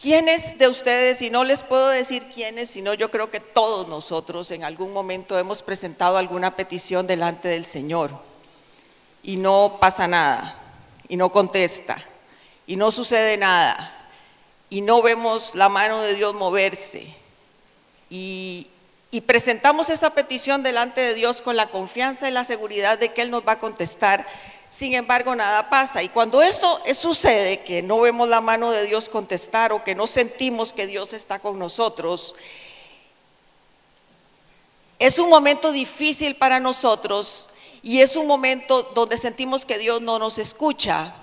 ¿Quiénes de ustedes, y no les puedo decir quiénes, sino yo creo que todos nosotros en algún momento hemos presentado alguna petición delante del Señor y no pasa nada, y no contesta, y no sucede nada, y no vemos la mano de Dios moverse, y, y presentamos esa petición delante de Dios con la confianza y la seguridad de que Él nos va a contestar sin embargo, nada pasa. Y cuando esto sucede, que no vemos la mano de Dios contestar o que no sentimos que Dios está con nosotros, es un momento difícil para nosotros y es un momento donde sentimos que Dios no nos escucha,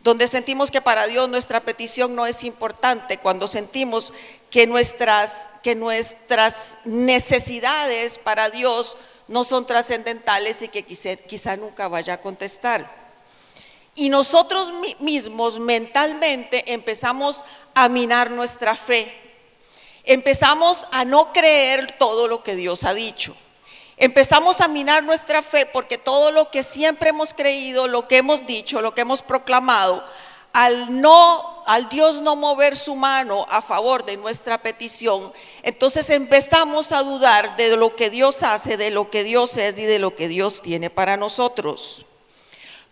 donde sentimos que para Dios nuestra petición no es importante, cuando sentimos que nuestras, que nuestras necesidades para Dios no son trascendentales y que quizá, nunca vaya a contestar. Y nosotros mismos mentalmente empezamos a minar nuestra fe. Empezamos a no creer todo lo que Dios ha dicho. Empezamos a minar nuestra fe porque todo lo que siempre hemos creído, lo que hemos dicho, lo que hemos proclamado, al no, al Dios no mover su mano a favor de nuestra petición, entonces empezamos a dudar de lo que Dios hace, de lo que Dios es y de lo que Dios tiene para nosotros.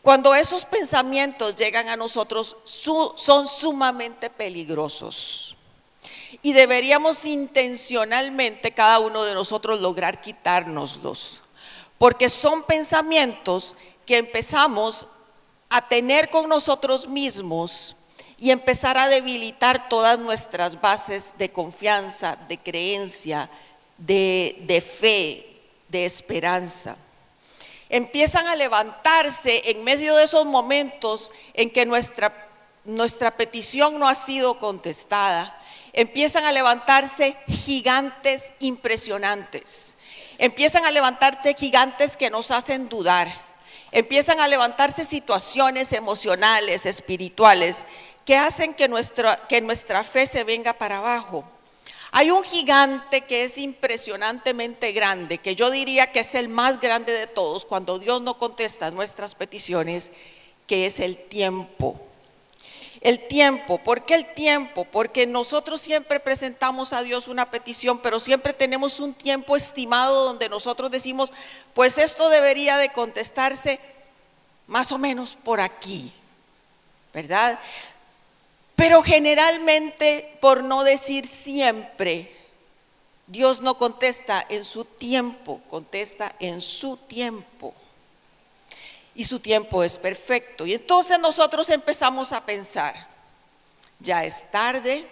Cuando esos pensamientos llegan a nosotros, son sumamente peligrosos. Y deberíamos intencionalmente cada uno de nosotros lograr quitárnoslos. Porque son pensamientos que empezamos a tener con nosotros mismos y empezar a debilitar todas nuestras bases de confianza, de creencia, de, fe, de esperanza. Empiezan a levantarse en medio de esos momentos en que nuestra, nuestra petición no ha sido contestada. Empiezan a levantarse gigantes impresionantes. Empiezan a levantarse gigantes que nos hacen dudar empiezan a levantarse situaciones emocionales, espirituales, que hacen que nuestra, que nuestra fe se venga para abajo. Hay un gigante que es impresionantemente grande, que yo diría que es el más grande de todos cuando Dios no contesta nuestras peticiones, que es el tiempo. El tiempo, ¿por qué el tiempo? Porque nosotros siempre presentamos a Dios una petición, pero siempre tenemos un tiempo estimado donde nosotros decimos, pues esto debería de contestarse más o menos por aquí, ¿verdad? Pero generalmente, por no decir siempre, Dios no contesta en su tiempo, contesta en su tiempo y su tiempo es perfecto. Y entonces nosotros empezamos a pensar, ya es tarde,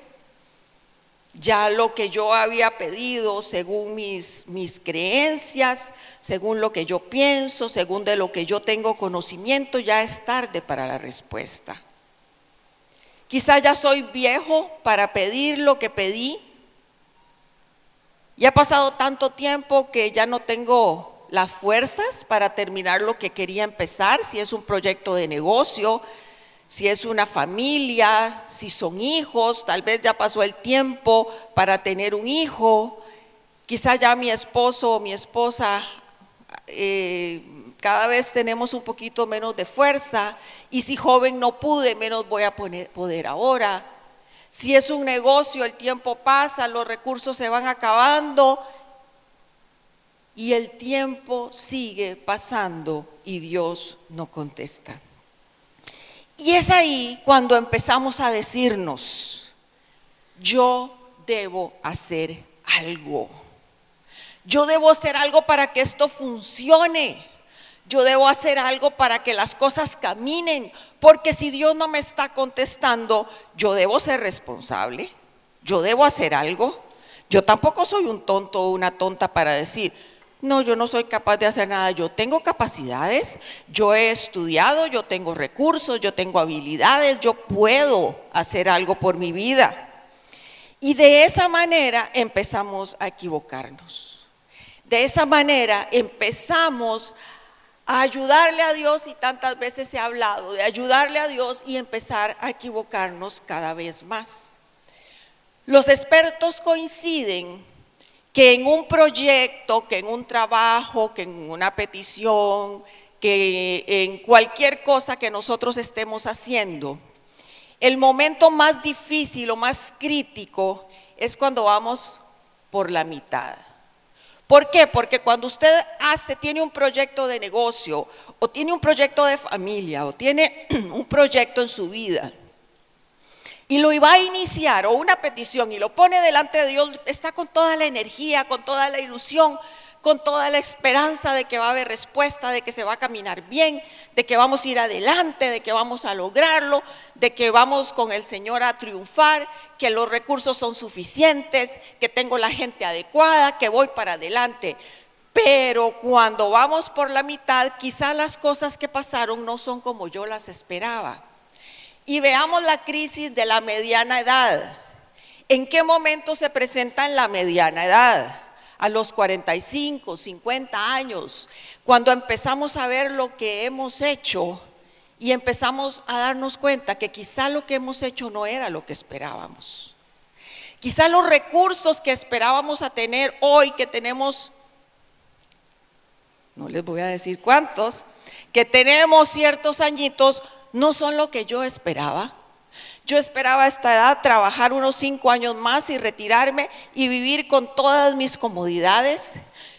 ya lo que yo había pedido según mis, mis creencias, según lo que yo pienso, según de lo que yo tengo conocimiento, ya es tarde para la respuesta. Quizá ya soy viejo para pedir lo que pedí. Y ha pasado tanto tiempo que ya no tengo las fuerzas para terminar lo que quería empezar, si es un proyecto de negocio, si es una familia, si son hijos, tal vez ya pasó el tiempo para tener un hijo, quizá ya mi esposo o mi esposa eh, cada vez tenemos un poquito menos de fuerza y si joven no pude, menos voy a poder ahora. Si es un negocio, el tiempo pasa, los recursos se van acabando y el tiempo sigue pasando y Dios no contesta. Y es ahí cuando empezamos a decirnos, yo debo hacer algo. Yo debo hacer algo para que esto funcione. Yo debo hacer algo para que las cosas caminen. Porque si Dios no me está contestando, yo debo ser responsable. Yo debo hacer algo. Yo tampoco soy un tonto o una tonta para decir, no, yo no soy capaz de hacer nada. Yo tengo capacidades, yo he estudiado, yo tengo recursos, yo tengo habilidades, yo puedo hacer algo por mi vida. Y de esa manera empezamos a equivocarnos. De esa manera empezamos a ayudarle a Dios y tantas veces se ha hablado de ayudarle a Dios y empezar a equivocarnos cada vez más. Los expertos coinciden que en un proyecto, que en un trabajo, que en una petición, que en cualquier cosa que nosotros estemos haciendo, el momento más difícil o más crítico es cuando vamos por la mitad. ¿Por qué? Porque cuando usted hace, tiene un proyecto de negocio o tiene un proyecto de familia o tiene un proyecto en su vida y lo iba a iniciar o una petición y lo pone delante de Dios, está con toda la energía, con toda la ilusión, con toda la esperanza de que va a haber respuesta, de que se va a caminar bien, de que vamos a ir adelante, de que vamos a lograrlo, de que vamos con el Señor a triunfar, que los recursos son suficientes, que tengo la gente adecuada, que voy para adelante. Pero cuando vamos por la mitad, quizá las cosas que pasaron no son como yo las esperaba. Y veamos la crisis de la mediana edad. ¿En qué momento se presenta en la mediana edad? a los 45, 50 años, cuando empezamos a ver lo que hemos hecho y empezamos a darnos cuenta que quizá lo que hemos hecho no era lo que esperábamos. Quizá los recursos que esperábamos a tener hoy, que tenemos, no les voy a decir cuántos, que tenemos ciertos añitos, no son lo que yo esperaba. Yo esperaba a esta edad trabajar unos cinco años más y retirarme y vivir con todas mis comodidades.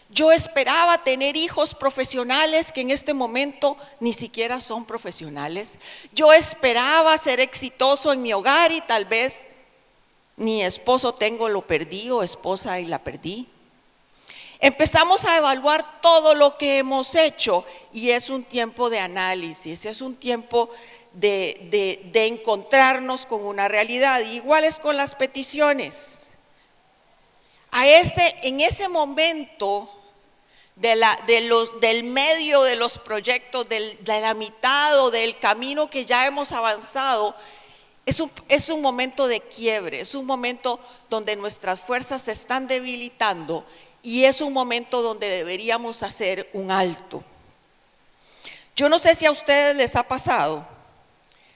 Yo esperaba tener hijos profesionales que en este momento ni siquiera son profesionales. Yo esperaba ser exitoso en mi hogar y tal vez ni esposo tengo, lo perdí o esposa y la perdí. Empezamos a evaluar todo lo que hemos hecho y es un tiempo de análisis, es un tiempo de, encontrarnos con una realidad. Igual es con las peticiones. A ese, en ese momento del medio de los proyectos, de la mitad o del camino que ya hemos avanzado, es un momento de quiebre, es un momento donde nuestras fuerzas se están debilitando y es un momento donde deberíamos hacer un alto. Yo no sé si a ustedes les ha pasado,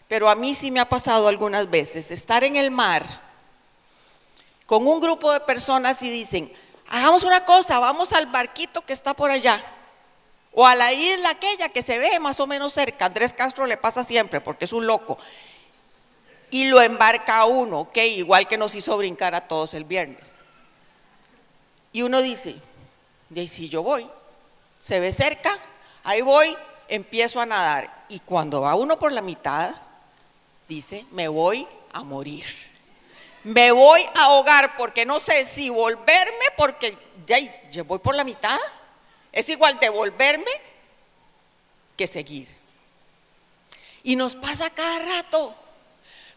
pero a mí sí me ha pasado algunas veces estar en el mar con un grupo de personas y dicen, hagamos una cosa, vamos al barquito que está por allá. O a la isla aquella que se ve más o menos cerca. Andrés Castro le pasa siempre porque es un loco. Y lo embarca a uno, ok, igual que nos hizo brincar a todos el viernes. Y uno dice, de si yo voy, se ve cerca, ahí voy, empiezo a nadar. Y cuando va uno por la mitad, dice, me voy a morir. Me voy a ahogar porque no sé si volverme porque ya, voy por la mitad. Es igual devolverme que seguir. Y nos pasa cada rato.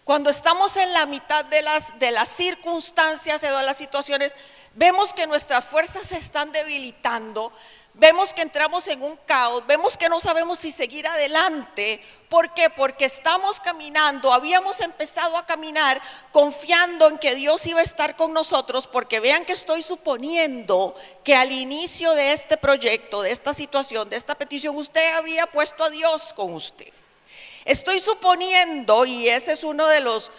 Cuando estamos en la mitad de las, de las circunstancias, de las situaciones, vemos que nuestras fuerzas se están debilitando, vemos que entramos en un caos, vemos que no sabemos si seguir adelante. ¿Por qué? Porque estamos caminando, habíamos empezado a caminar confiando en que Dios iba a estar con nosotros, porque vean que estoy suponiendo que al inicio de este proyecto, de esta situación, de esta petición, usted había puesto a Dios con usted. Estoy suponiendo, y esa es una de los,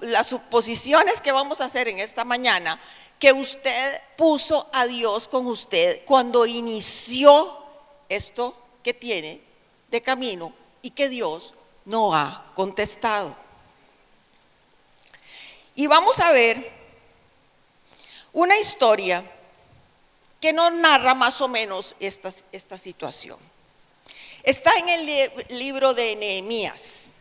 las suposiciones que vamos a hacer en esta mañana, que usted puso a Dios con usted cuando inició esto que tiene de camino y que Dios no ha contestado. Y vamos a ver una historia que nos narra más o menos esta, esta situación. Está en el libro de Nehemías.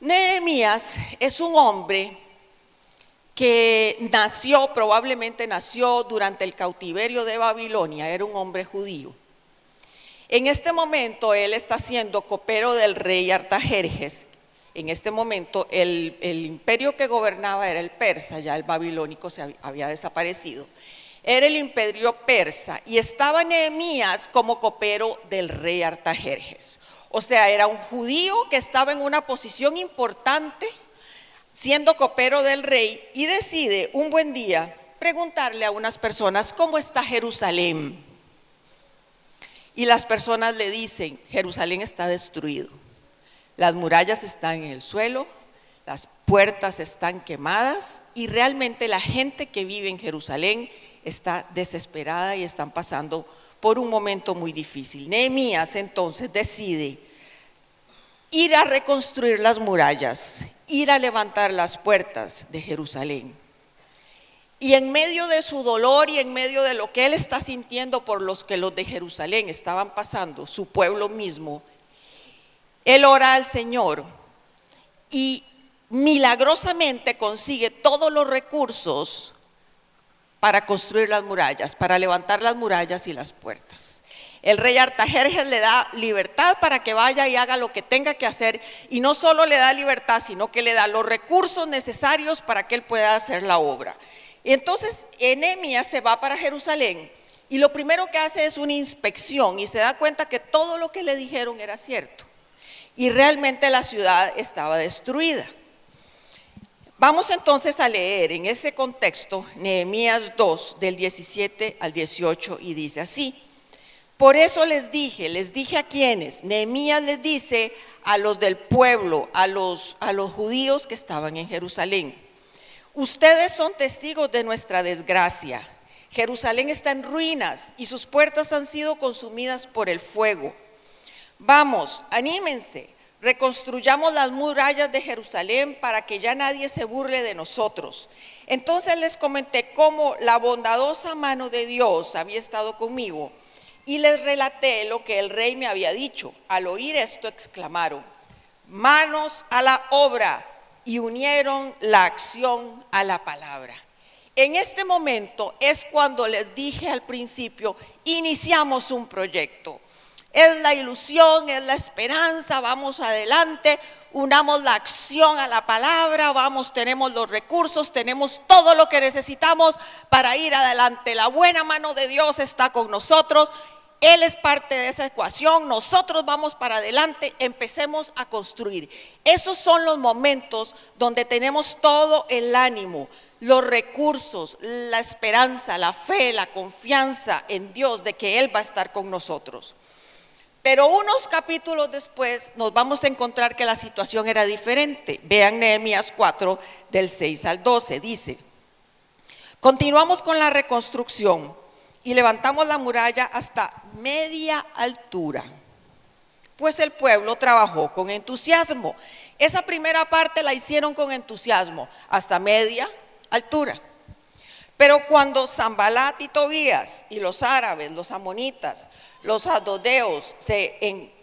Nehemías es un hombre que nació, probablemente nació durante el cautiverio de Babilonia, era un hombre judío. En este momento él está siendo copero del rey Artajerjes. En este momento el, imperio que gobernaba era el persa, ya el babilónico se había desaparecido. Era el imperio persa y estaba Nehemías como copero del rey Artajerjes. O sea, era un judío que estaba en una posición importante siendo copero del rey, y decide un buen día preguntarle a unas personas, ¿cómo está Jerusalén? Y las personas le dicen, Jerusalén está destruido, las murallas están en el suelo, las puertas están quemadas y realmente la gente que vive en Jerusalén está desesperada y están pasando por un momento muy difícil. Nehemías entonces decide ir a reconstruir las murallas ir a levantar las puertas de Jerusalén. Y en medio de su dolor y en medio de lo que él está sintiendo por los que los de Jerusalén estaban pasando, su pueblo mismo, él ora al Señor y milagrosamente consigue todos los recursos para construir las murallas, para levantar las murallas y las puertas. El rey Artajerjes le da libertad para que vaya y haga lo que tenga que hacer y no solo le da libertad, sino que le da los recursos necesarios para que él pueda hacer la obra. Entonces Enemías se va para Jerusalén y lo primero que hace es una inspección y se da cuenta que todo lo que le dijeron era cierto. Y realmente la ciudad estaba destruida. Vamos entonces a leer en ese contexto Nehemías 2 del 17 al 18 y dice así. Por eso les dije, les dije a quienes, Nehemías les dice a los del pueblo, a los, a los judíos que estaban en Jerusalén. Ustedes son testigos de nuestra desgracia. Jerusalén está en ruinas y sus puertas han sido consumidas por el fuego. Vamos, anímense, reconstruyamos las murallas de Jerusalén para que ya nadie se burle de nosotros. Entonces les comenté cómo la bondadosa mano de Dios había estado conmigo y les relaté lo que el rey me había dicho. Al oír esto exclamaron, manos a la obra y unieron la acción a la palabra. En este momento es cuando les dije al principio, iniciamos un proyecto. Es la ilusión, es la esperanza, vamos adelante, unamos la acción a la palabra, vamos, tenemos los recursos, tenemos todo lo que necesitamos para ir adelante. La buena mano de Dios está con nosotros él es parte de esa ecuación, nosotros vamos para adelante, empecemos a construir. Esos son los momentos donde tenemos todo el ánimo, los recursos, la esperanza, la fe, la confianza en Dios de que Él va a estar con nosotros. Pero unos capítulos después nos vamos a encontrar que la situación era diferente. Vean Nehemías 4 del 6 al 12, dice, continuamos con la reconstrucción y levantamos la muralla hasta media altura, pues el pueblo trabajó con entusiasmo. Esa primera parte la hicieron con entusiasmo, hasta media altura. Pero cuando Zambalat y Tobías y los árabes, los amonitas, los adodeos se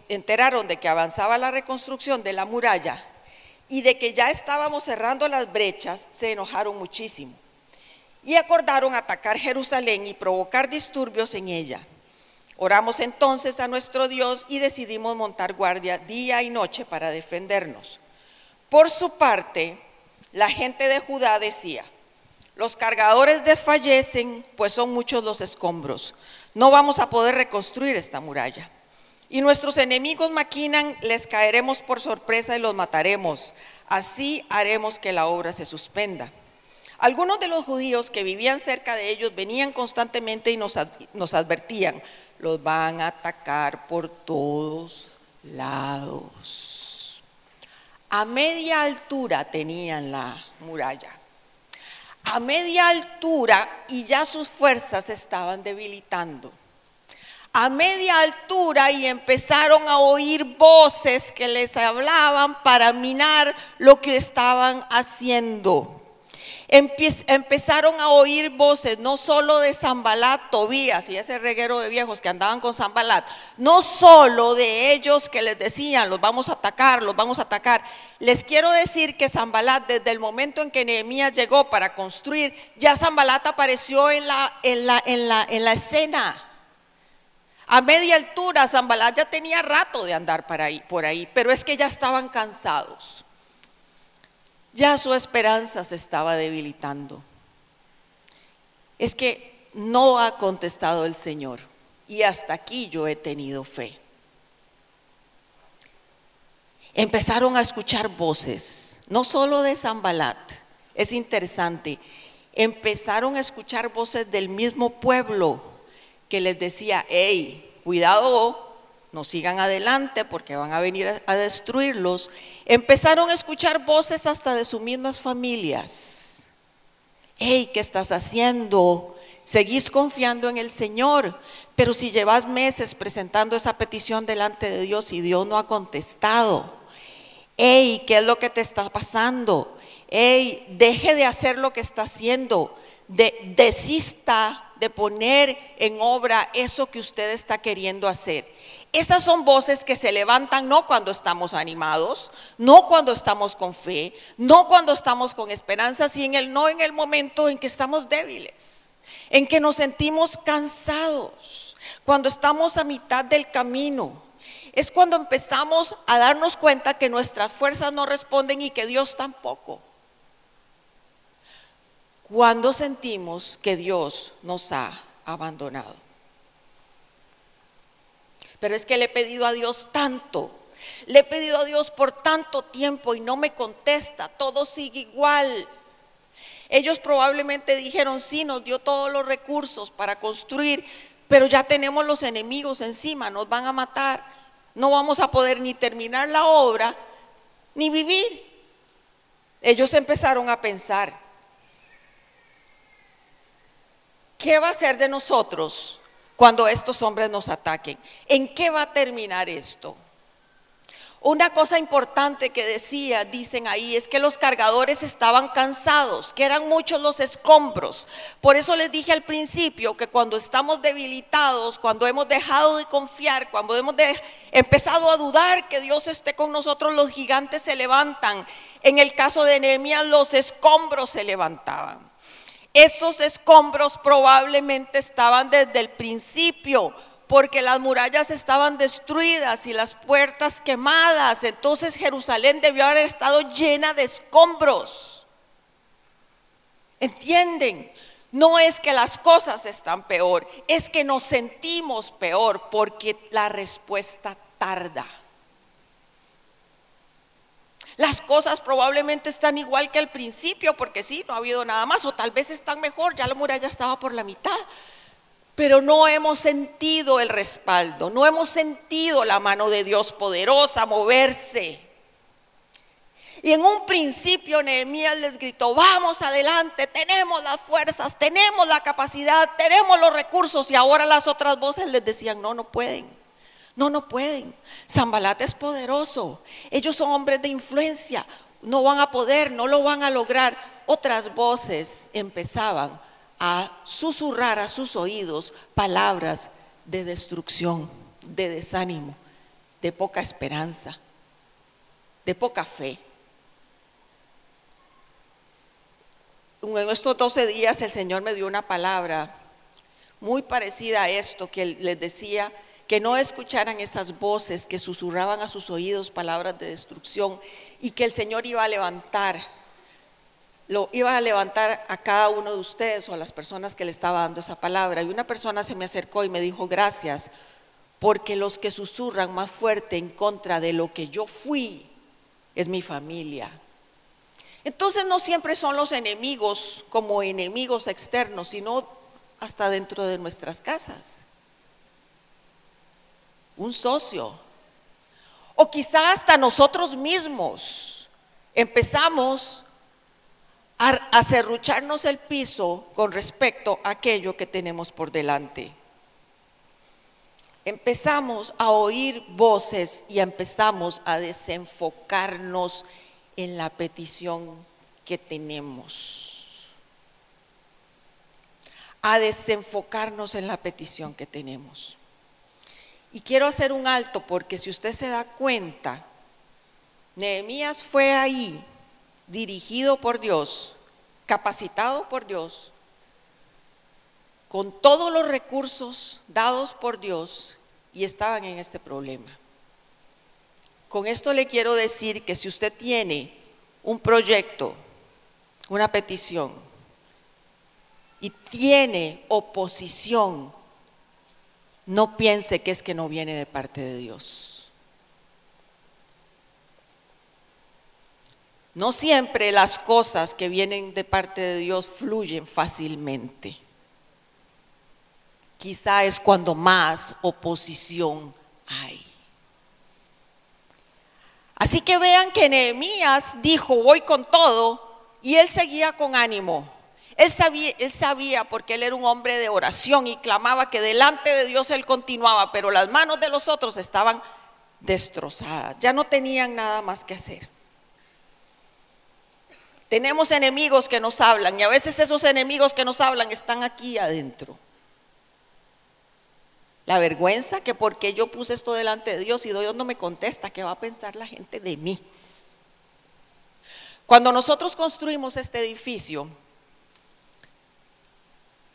enteraron de que avanzaba la reconstrucción de la muralla y de que ya estábamos cerrando las brechas, se enojaron muchísimo y acordaron atacar Jerusalén y provocar disturbios en ella. Oramos entonces a nuestro Dios y decidimos montar guardia día y noche para defendernos. Por su parte, la gente de Judá decía, los cargadores desfallecen, pues son muchos los escombros. No vamos a poder reconstruir esta muralla. Y nuestros enemigos maquinan, les caeremos por sorpresa y los mataremos. Así haremos que la obra se suspenda. Algunos de los judíos que vivían cerca de ellos venían constantemente y nos, advertían, los van a atacar por todos lados. A media altura tenían la muralla. A media altura y ya sus fuerzas se estaban debilitando. A media altura y empezaron a oír voces que les hablaban para minar lo que estaban haciendo empezaron a oír voces, no solo de Zambalat, Tobías y ese reguero de viejos que andaban con Zambalat, no solo de ellos que les decían, los vamos a atacar, los vamos a atacar. Les quiero decir que Zambalat, desde el momento en que Nehemías llegó para construir, ya Zambalat apareció en la, en la, en la, en la escena. A media altura, Zambalat ya tenía rato de andar por ahí, pero es que ya estaban cansados. Ya su esperanza se estaba debilitando. Es que no ha contestado el Señor y hasta aquí yo he tenido fe. Empezaron a escuchar voces, no solo de Zambalat, es interesante, empezaron a escuchar voces del mismo pueblo que les decía, hey, cuidado, no sigan adelante porque van a venir a, destruirlos, empezaron a escuchar voces hasta de sus mismas familias. Hey, ¿qué estás haciendo? Seguís confiando en el Señor, pero si llevas meses presentando esa petición delante de Dios y Dios no ha contestado, Ey, ¿qué es lo que te está pasando? Ey, deje de hacer lo que está haciendo. De, desista de poner en obra eso que usted está queriendo hacer. Esas son voces que se levantan no cuando estamos animados, no cuando estamos con fe, no cuando estamos con esperanza, sino no en el momento en que estamos débiles, en que nos sentimos cansados, cuando estamos a mitad del camino. Es cuando empezamos a darnos cuenta que nuestras fuerzas no responden y que Dios tampoco. Cuando sentimos que Dios nos ha abandonado. Pero es que le he pedido a Dios tanto. Le he pedido a Dios por tanto tiempo y no me contesta. Todo sigue igual. Ellos probablemente dijeron, sí, nos dio todos los recursos para construir, pero ya tenemos los enemigos encima, nos van a matar. No vamos a poder ni terminar la obra, ni vivir. Ellos empezaron a pensar, ¿qué va a ser de nosotros cuando estos hombres nos ataquen. ¿En qué va a terminar esto? Una cosa importante que decía, dicen ahí, es que los cargadores estaban cansados, que eran muchos los escombros. Por eso les dije al principio que cuando estamos debilitados, cuando hemos dejado de confiar, cuando hemos empezado a dudar que Dios esté con nosotros, los gigantes se levantan. En el caso de Nehemías, los escombros se levantaban. Esos escombros probablemente estaban desde el principio, porque las murallas estaban destruidas y las puertas quemadas. Entonces Jerusalén debió haber estado llena de escombros. ¿Entienden? No es que las cosas están peor, es que nos sentimos peor porque la respuesta tarda. Las cosas probablemente están igual que al principio, porque sí, no ha habido nada más, o tal vez están mejor, ya la muralla estaba por la mitad. Pero no hemos sentido el respaldo, no hemos sentido la mano de Dios poderosa moverse. Y en un principio Nehemías les gritó, vamos adelante, tenemos las fuerzas, tenemos la capacidad, tenemos los recursos. Y ahora las otras voces les decían, no, no pueden. No, no pueden. Zambalat es poderoso. Ellos son hombres de influencia. No van a poder, no lo van a lograr. Otras voces empezaban a susurrar a sus oídos palabras de destrucción, de desánimo, de poca esperanza, de poca fe. En estos 12 días el Señor me dio una palabra muy parecida a esto que les decía que no escucharan esas voces que susurraban a sus oídos palabras de destrucción y que el Señor iba a levantar, lo iba a levantar a cada uno de ustedes o a las personas que le estaba dando esa palabra. Y una persona se me acercó y me dijo, gracias, porque los que susurran más fuerte en contra de lo que yo fui es mi familia. Entonces no siempre son los enemigos como enemigos externos, sino hasta dentro de nuestras casas un socio. O quizá hasta nosotros mismos empezamos a, a el piso con respecto a aquello que tenemos por delante. Empezamos a oír voces y empezamos a desenfocarnos en la petición que tenemos. A desenfocarnos en la petición que tenemos. Y quiero hacer un alto porque si usted se da cuenta, Nehemías fue ahí, dirigido por Dios, capacitado por Dios, con todos los recursos dados por Dios y estaban en este problema. Con esto le quiero decir que si usted tiene un proyecto, una petición, y tiene oposición no piense que es que no viene de parte de Dios. No siempre las cosas que vienen de parte de Dios fluyen fácilmente. Quizá es cuando más oposición hay. Así que vean que Nehemías dijo, voy con todo, y él seguía con ánimo. Él sabía, él sabía, porque él era un hombre de oración y clamaba que delante de Dios él continuaba, pero las manos de los otros estaban destrozadas, ya no tenían nada más que hacer. Tenemos enemigos que nos hablan y a veces esos enemigos que nos hablan están aquí adentro. La vergüenza que porque yo puse esto delante de Dios y Dios no me contesta, ¿qué va a pensar la gente de mí? Cuando nosotros construimos este edificio,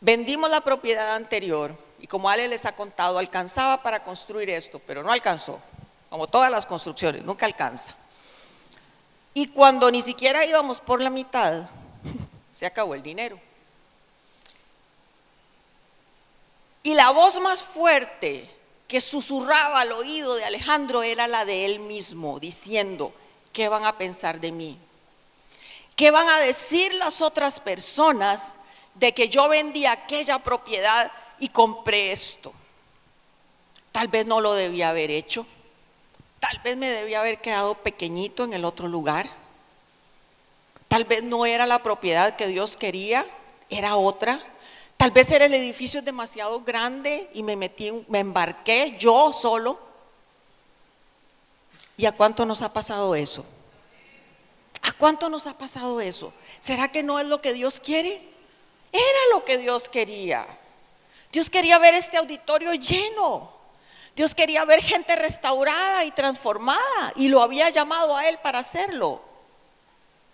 vendimos la propiedad anterior y como Ale les ha contado, alcanzaba para construir esto, pero no alcanzó, como todas las construcciones, nunca alcanza. Y cuando ni siquiera íbamos por la mitad, se acabó el dinero. Y la voz más fuerte que susurraba al oído de Alejandro era la de él mismo, diciendo, ¿qué van a pensar de mí? ¿Qué van a decir las otras personas de que yo vendí aquella propiedad y compré esto? Tal vez no lo debía haber hecho. Tal vez me debía haber quedado pequeñito en el otro lugar. Tal vez no era la propiedad que Dios quería, era otra. Tal vez era el edificio demasiado grande y me metí, me embarqué yo solo. ¿Y a cuánto nos ha pasado eso? ¿A cuánto nos ha pasado eso? ¿Será que no es lo que Dios quiere? Era lo que Dios quería. Dios quería ver este auditorio lleno. Dios quería ver gente restaurada y transformada y lo había llamado a él para hacerlo.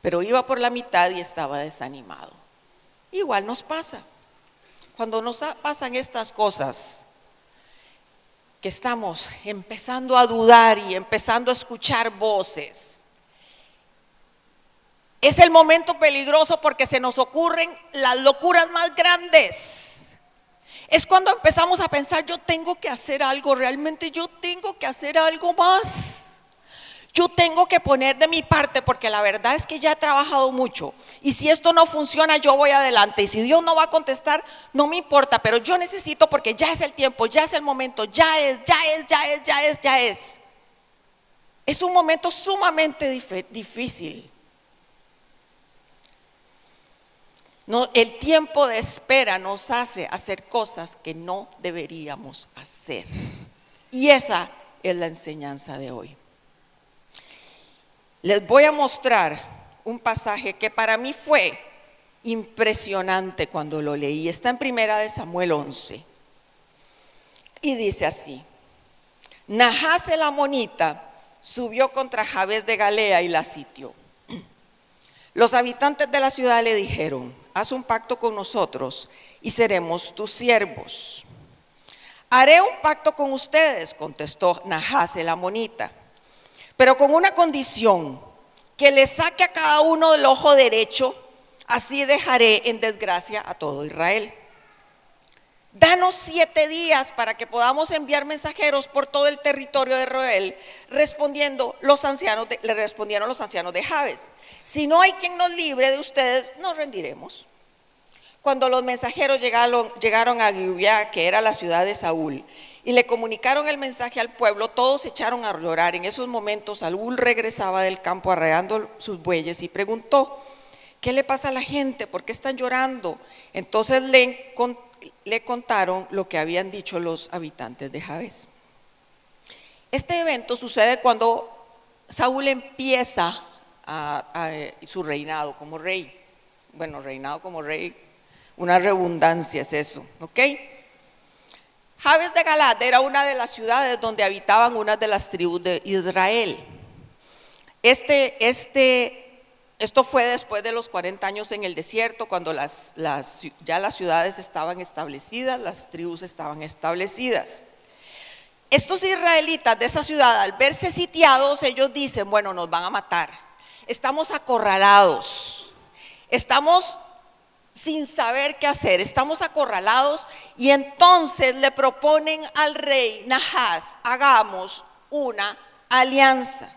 Pero iba por la mitad y estaba desanimado. Igual nos pasa. Cuando nos pasan estas cosas, que estamos empezando a dudar y empezando a escuchar voces, es el momento peligroso porque se nos ocurren las locuras más grandes. Es cuando empezamos a pensar, yo tengo que hacer algo, realmente yo tengo que hacer algo más. Yo tengo que poner de mi parte porque la verdad es que ya he trabajado mucho. Y si esto no funciona, yo voy adelante. Y si Dios no va a contestar, no me importa, pero yo necesito porque ya es el tiempo, ya es el momento, ya es, ya es, ya es, ya es, ya es. Es un momento sumamente difícil. El tiempo de espera nos hace hacer cosas que no deberíamos hacer. Y esa es la enseñanza de hoy. Les voy a mostrar un pasaje que para mí fue impresionante cuando lo leí. Está en primera de Samuel 11. Y dice así: Nahas el amonita subió contra Jabes de Galea y la sitió. Los habitantes de la ciudad le dijeron: haz un pacto con nosotros y seremos tus siervos. Haré un pacto con ustedes, contestó Nahas el amonita, pero con una condición, que le saque a cada uno del ojo derecho, así dejaré en desgracia a todo Israel. Danos siete días para que podamos enviar mensajeros por todo el territorio de Israel, respondiendo los ancianos, le respondieron los ancianos de Jabes. Si no hay quien nos libre de ustedes, nos rendiremos. Cuando los mensajeros llegaron, a Gibeá, que era la ciudad de Saúl, y le comunicaron el mensaje al pueblo, todos se echaron a llorar. En esos momentos Saúl regresaba del campo arreando sus bueyes y preguntó, ¿qué le pasa a la gente? ¿Por qué están llorando? Entonces le, contaron lo que habían dicho los habitantes de Jabes. Este evento sucede cuando Saúl empieza su reinado como rey. Bueno, reinado como rey una redundancia es eso, ¿ok? Jabes de Galad era una de las ciudades donde habitaban una de las tribus de Israel. Este, este, esto fue después de los 40 años en el desierto, cuando ya las ciudades estaban establecidas, las tribus estaban establecidas. Estos israelitas de esa ciudad, al verse sitiados, ellos dicen, bueno, nos van a matar. Estamos acorralados. Estamos sin saber qué hacer, estamos acorralados y entonces le proponen al rey Nahas, hagamos una alianza.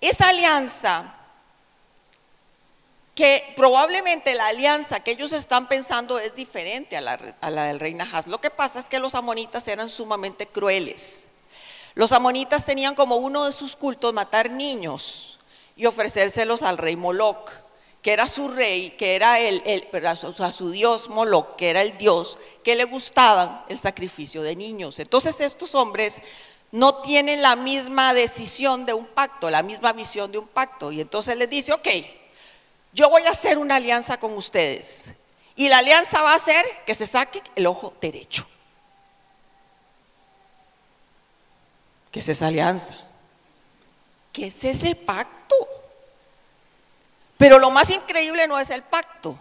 Esa alianza, que probablemente la alianza que ellos están pensando es diferente a la, del rey Nahas. Lo que pasa es que los amonitas eran sumamente crueles. Los amonitas tenían como uno de sus cultos matar niños y ofrecérselos al rey Moloch que era su rey, que era el, el a su dios Moloch, que era el dios, que le gustaban el sacrificio de niños. Entonces estos hombres no tienen la misma decisión de un pacto, la misma visión de un pacto. Y entonces les dice, ok, yo voy a hacer una alianza con ustedes. Y la alianza va a ser que se saque el ojo derecho. ¿Qué es esa alianza? ¿Qué es ese pacto? Pero lo más increíble no es el pacto.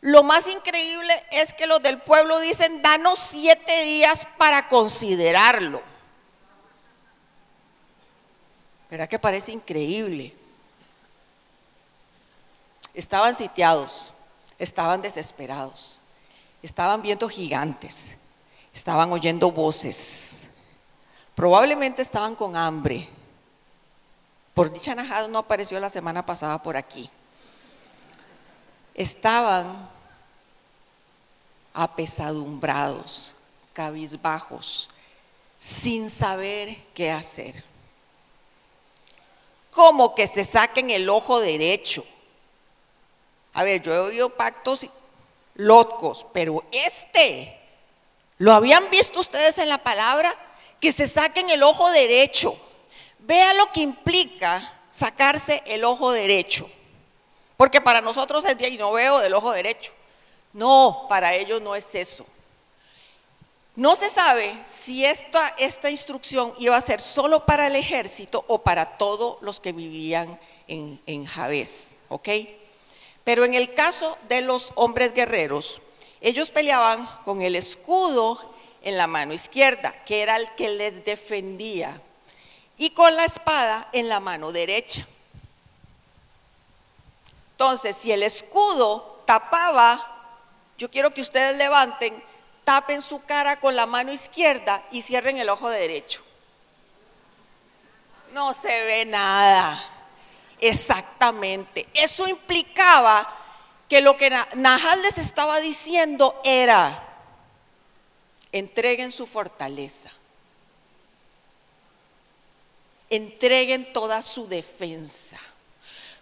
Lo más increíble es que los del pueblo dicen, danos siete días para considerarlo. ¿Verdad que parece increíble? Estaban sitiados, estaban desesperados, estaban viendo gigantes, estaban oyendo voces, probablemente estaban con hambre. Por dicha Najad no apareció la semana pasada por aquí. Estaban apesadumbrados, cabizbajos, sin saber qué hacer. Como que se saquen el ojo derecho a ver, yo he oído pactos locos, pero este, ¿lo habían visto ustedes en la palabra? Que se saquen el ojo derecho. Vea lo que implica sacarse el ojo derecho. Porque para nosotros es y no veo del ojo derecho. No, para ellos no es eso. No se sabe si esta, esta instrucción iba a ser solo para el ejército o para todos los que vivían en, en Javés. ¿Ok? Pero en el caso de los hombres guerreros, ellos peleaban con el escudo en la mano izquierda, que era el que les defendía, y con la espada en la mano derecha. Entonces, si el escudo tapaba, yo quiero que ustedes levanten, tapen su cara con la mano izquierda y cierren el ojo derecho. No se ve nada. Exactamente. Eso implicaba que lo que Nahal les estaba diciendo era, entreguen su fortaleza, entreguen toda su defensa.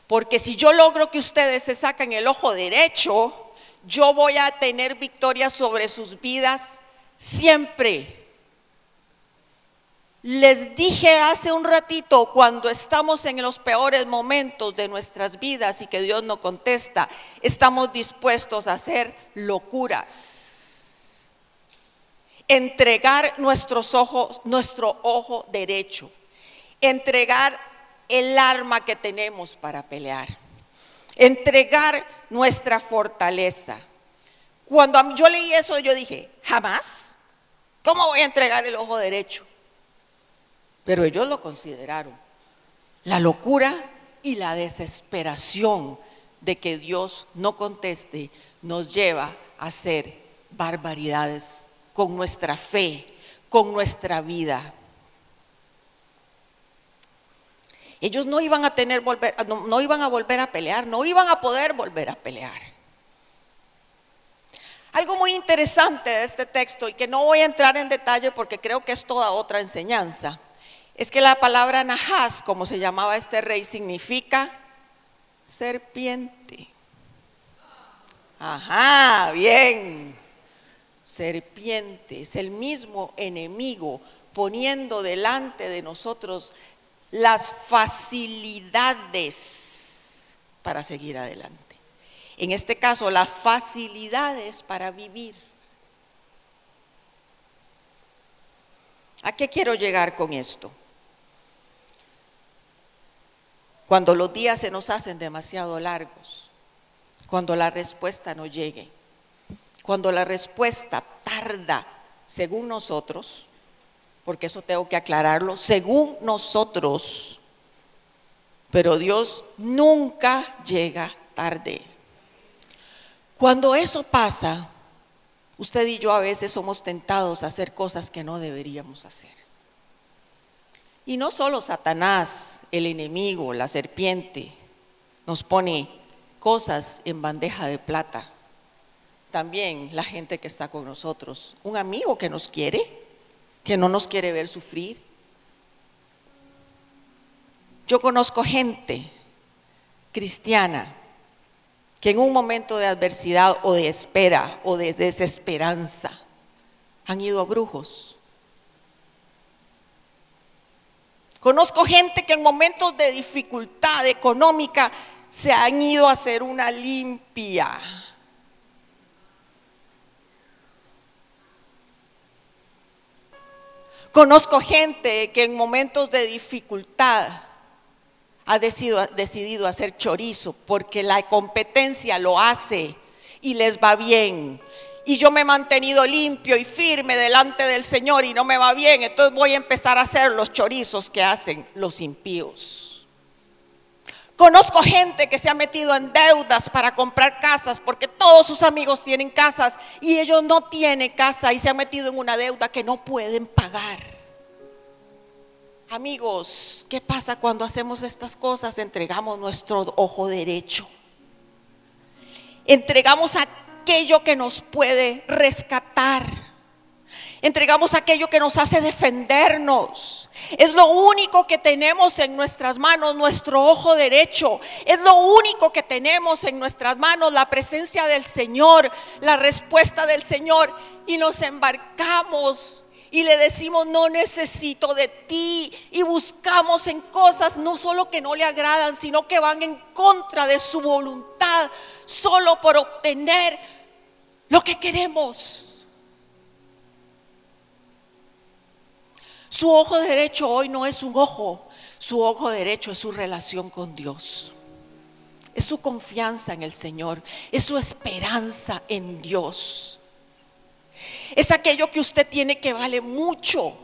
Porque si yo logro que ustedes se saquen el ojo derecho, yo voy a tener victoria sobre sus vidas siempre. Les dije hace un ratito, cuando estamos en los peores momentos de nuestras vidas y que Dios no contesta, estamos dispuestos a hacer locuras. Entregar nuestros ojos, nuestro ojo derecho. Entregar el arma que tenemos para pelear. Entregar nuestra fortaleza. Cuando yo leí eso, yo dije, jamás. ¿Cómo voy a entregar el ojo derecho? Pero ellos lo consideraron. La locura y la desesperación de que Dios no conteste nos lleva a hacer barbaridades con nuestra fe, con nuestra vida. Ellos no iban a tener volver, no, iban a volver a pelear, no iban a poder volver a pelear. Algo muy interesante de este texto y que no voy a entrar en detalle porque creo que es toda otra enseñanza es que la palabra Nahas, como se llamaba este rey, significa serpiente. Ajá, bien. Serpiente es el mismo enemigo poniendo delante de nosotros las facilidades para seguir adelante. En este caso, las facilidades para vivir. ¿A qué quiero llegar con esto? cuando los días se nos hacen demasiado largos, cuando la respuesta no llegue, cuando la respuesta tarda según nosotros, porque eso tengo que aclararlo, según nosotros, pero Dios nunca llega tarde. Cuando eso pasa, usted y yo a veces somos tentados a hacer cosas que no deberíamos hacer. Y no solo Satanás el enemigo, la serpiente, nos pone cosas en bandeja de plata. También la gente que está con nosotros, un amigo que nos quiere, que no nos quiere ver sufrir. Yo conozco gente cristiana que en un momento de adversidad o de espera o de desesperanza han ido a brujos Conozco gente que en momentos de dificultad económica se han ido a hacer una limpia. Conozco gente que en momentos de dificultad ha decidido, hacer chorizo porque la competencia lo hace y les va bien. Y yo me he mantenido limpio y firme delante del Señor y no me va bien, entonces voy a empezar a hacer los chorizos que hacen los impíos. Conozco gente que se ha metido en deudas para comprar casas porque todos sus amigos tienen casas y ellos no tienen casa y se han metido en una deuda que no pueden pagar. Amigos, ¿qué pasa cuando hacemos estas cosas? Entregamos nuestro ojo derecho. Entregamos aquello que nos puede rescatar. Entregamos aquello que nos hace defendernos. Es lo único que tenemos en nuestras manos, nuestro ojo derecho. Es lo único que tenemos en nuestras manos, la presencia del Señor, la respuesta del Señor. Y nos embarcamos y le decimos, no necesito de ti. Y buscamos en cosas no solo que no le agradan, sino que van en contra de su voluntad, solo por obtener lo que queremos. Su ojo derecho hoy no es un ojo, su ojo derecho es su relación con Dios. Es su confianza en el Señor, es su esperanza en Dios. Es aquello que usted tiene que vale mucho.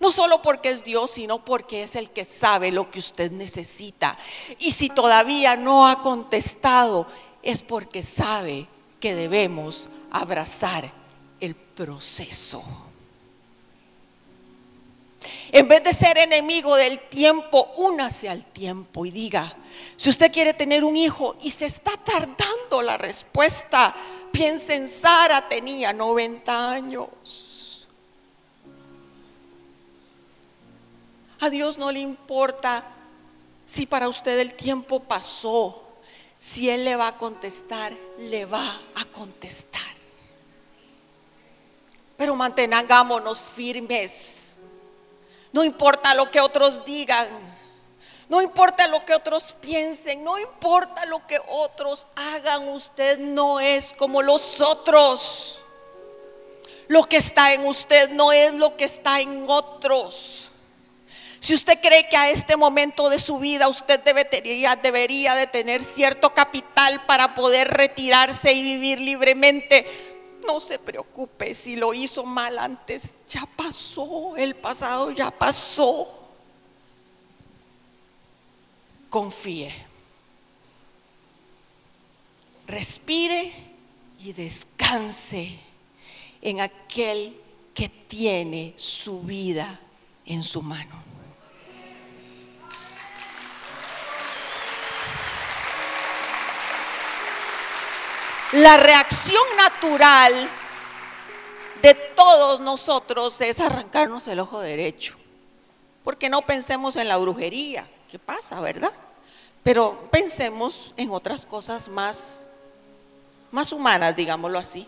No solo porque es Dios, sino porque es el que sabe lo que usted necesita. Y si todavía no ha contestado, es porque sabe que debemos abrazar el proceso. En vez de ser enemigo del tiempo, únase al tiempo y diga, si usted quiere tener un hijo y se está tardando la respuesta, piense en Sara, tenía 90 años. A Dios no le importa si para usted el tiempo pasó, si Él le va a contestar, le va a contestar. Pero mantengámonos firmes no importa lo que otros digan. No importa lo que otros piensen. No importa lo que otros hagan. Usted no es como los otros. Lo que está en usted no es lo que está en otros. Si usted cree que a este momento de su vida usted debería, debería de tener cierto capital para poder retirarse y vivir libremente, no se preocupe si lo hizo mal antes, ya pasó, el pasado ya pasó. Confíe. Respire y descanse en aquel que tiene su vida en su mano. La reacción natural de todos nosotros es arrancarnos el ojo derecho. Porque no pensemos en la brujería, ¿qué pasa, verdad? Pero pensemos en otras cosas más, más humanas, digámoslo así,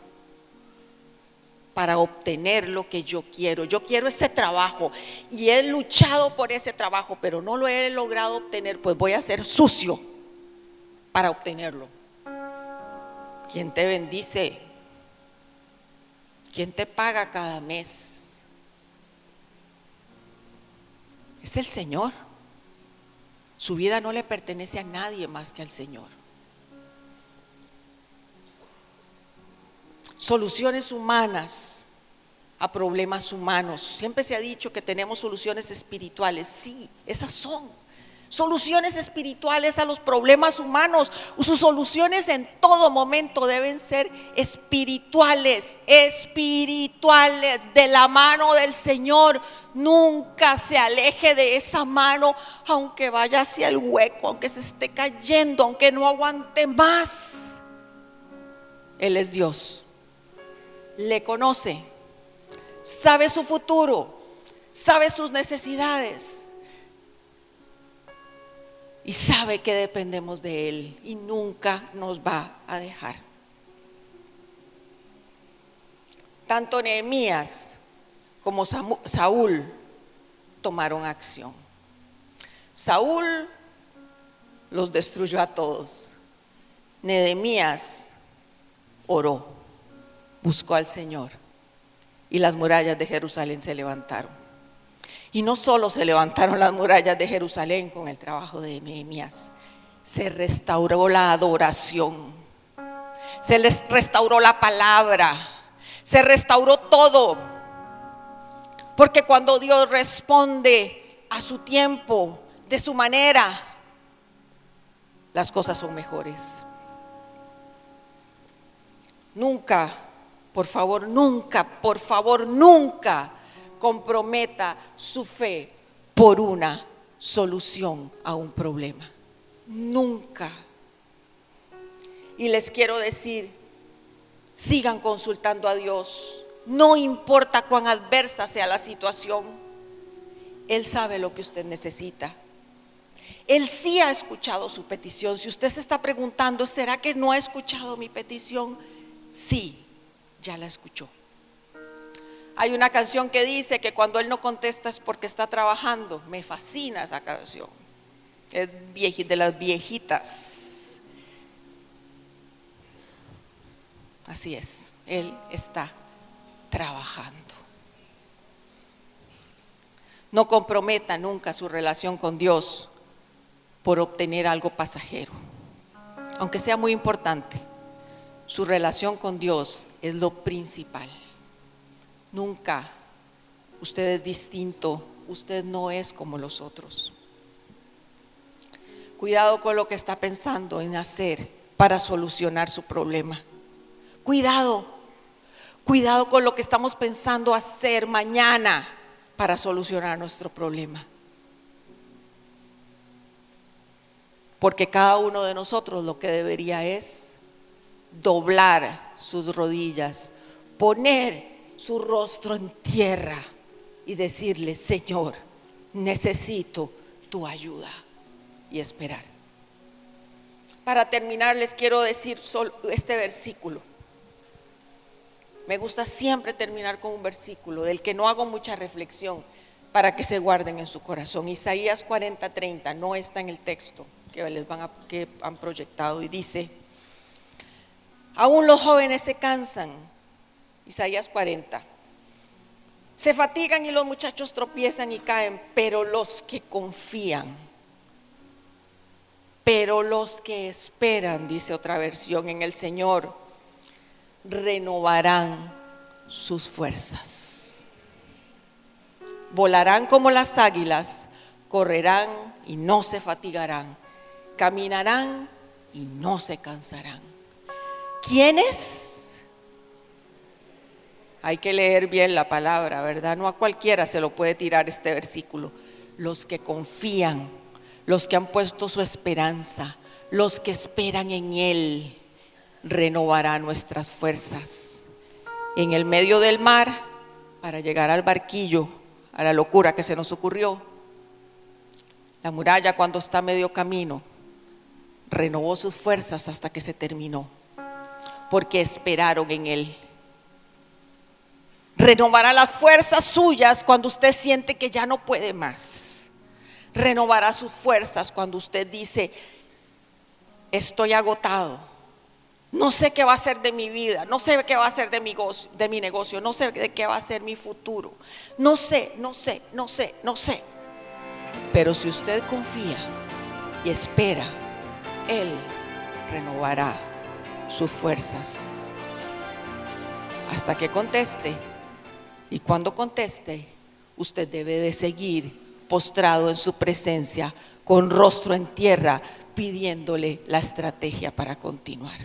para obtener lo que yo quiero. Yo quiero ese trabajo y he luchado por ese trabajo, pero no lo he logrado obtener, pues voy a ser sucio para obtenerlo. ¿Quién te bendice? ¿Quién te paga cada mes? Es el Señor. Su vida no le pertenece a nadie más que al Señor. Soluciones humanas a problemas humanos. Siempre se ha dicho que tenemos soluciones espirituales. Sí, esas son soluciones espirituales a los problemas humanos. Sus soluciones en todo momento deben ser espirituales, espirituales, de la mano del Señor. Nunca se aleje de esa mano, aunque vaya hacia el hueco, aunque se esté cayendo, aunque no aguante más. Él es Dios. Le conoce, sabe su futuro, sabe sus necesidades y sabe que dependemos de Él y nunca nos va a dejar. Tanto Nehemías como Saúl tomaron acción. Saúl los destruyó a todos. Nedemías oró, buscó al Señor y las murallas de Jerusalén se levantaron. Y no solo se levantaron las murallas de Jerusalén con el trabajo de Nehemías, se restauró la adoración, se les restauró la palabra, se restauró todo. Porque cuando Dios responde a su tiempo, de su manera, las cosas son mejores. Nunca, por favor, nunca, por favor, nunca comprometa su fe por una solución a un problema. Nunca. Y les quiero decir, sigan consultando a Dios. No importa cuán adversa sea la situación. Él sabe lo que usted necesita. Él sí ha escuchado su petición. Si usted se está preguntando, ¿será que no ha escuchado mi petición? Sí, ya la escuchó. Hay una canción que dice que cuando Él no contesta es porque está trabajando. Me fascina esa canción. Es de las viejitas. Así es, Él está trabajando. No comprometa nunca su relación con Dios por obtener algo pasajero, aunque sea muy importante. Su relación con Dios es lo principal. Nunca usted es distinto, usted no es como los otros. Cuidado con lo que está pensando en hacer para solucionar su problema. Cuidado, cuidado con lo que estamos pensando hacer mañana para solucionar nuestro problema. Porque cada uno de nosotros lo que debería es doblar sus rodillas, poner su rostro en tierra y decirle, Señor, necesito tu ayuda y esperar. Para terminar, les quiero decir solo este versículo. Me gusta siempre terminar con un versículo del que no hago mucha reflexión para que se guarden en su corazón. Isaías 40:30 no está en el texto, que les van a, que han proyectado y dice, aún los jóvenes se cansan, Isaías 40, se fatigan y los muchachos tropiezan y caen, pero los que confían, pero los que esperan, dice otra versión en el Señor, renovarán sus fuerzas. Volarán como las águilas, correrán y no se fatigarán caminarán y no se cansarán. ¿Quiénes? Hay que leer bien la palabra, ¿verdad? No a cualquiera se lo puede tirar este versículo. Los que confían, los que han puesto su esperanza, los que esperan en Él, renovará nuestras fuerzas. En el medio del mar, para llegar al barquillo, a la locura que se nos ocurrió, la muralla cuando está medio camino, renovó sus fuerzas hasta que se terminó, porque esperaron en Él. Renovará las fuerzas suyas cuando usted siente que ya no puede más. Renovará sus fuerzas cuando usted dice, estoy agotado. No sé qué va a ser de mi vida, no sé qué va a ser de mi, de mi negocio, no sé de qué va a ser mi futuro. No sé, no sé, no sé, no sé. Pero si usted confía y espera, él renovará sus fuerzas. Hasta que conteste. Y cuando conteste, usted debe de seguir postrado en su presencia, con rostro en tierra, pidiéndole la estrategia para continuar.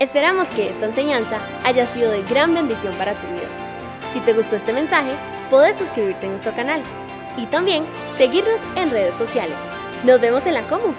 Esperamos que esta enseñanza haya sido de gran bendición para tu vida. Si te gustó este mensaje, puedes suscribirte a nuestro canal y también seguirnos en redes sociales. Nos vemos en la Comu.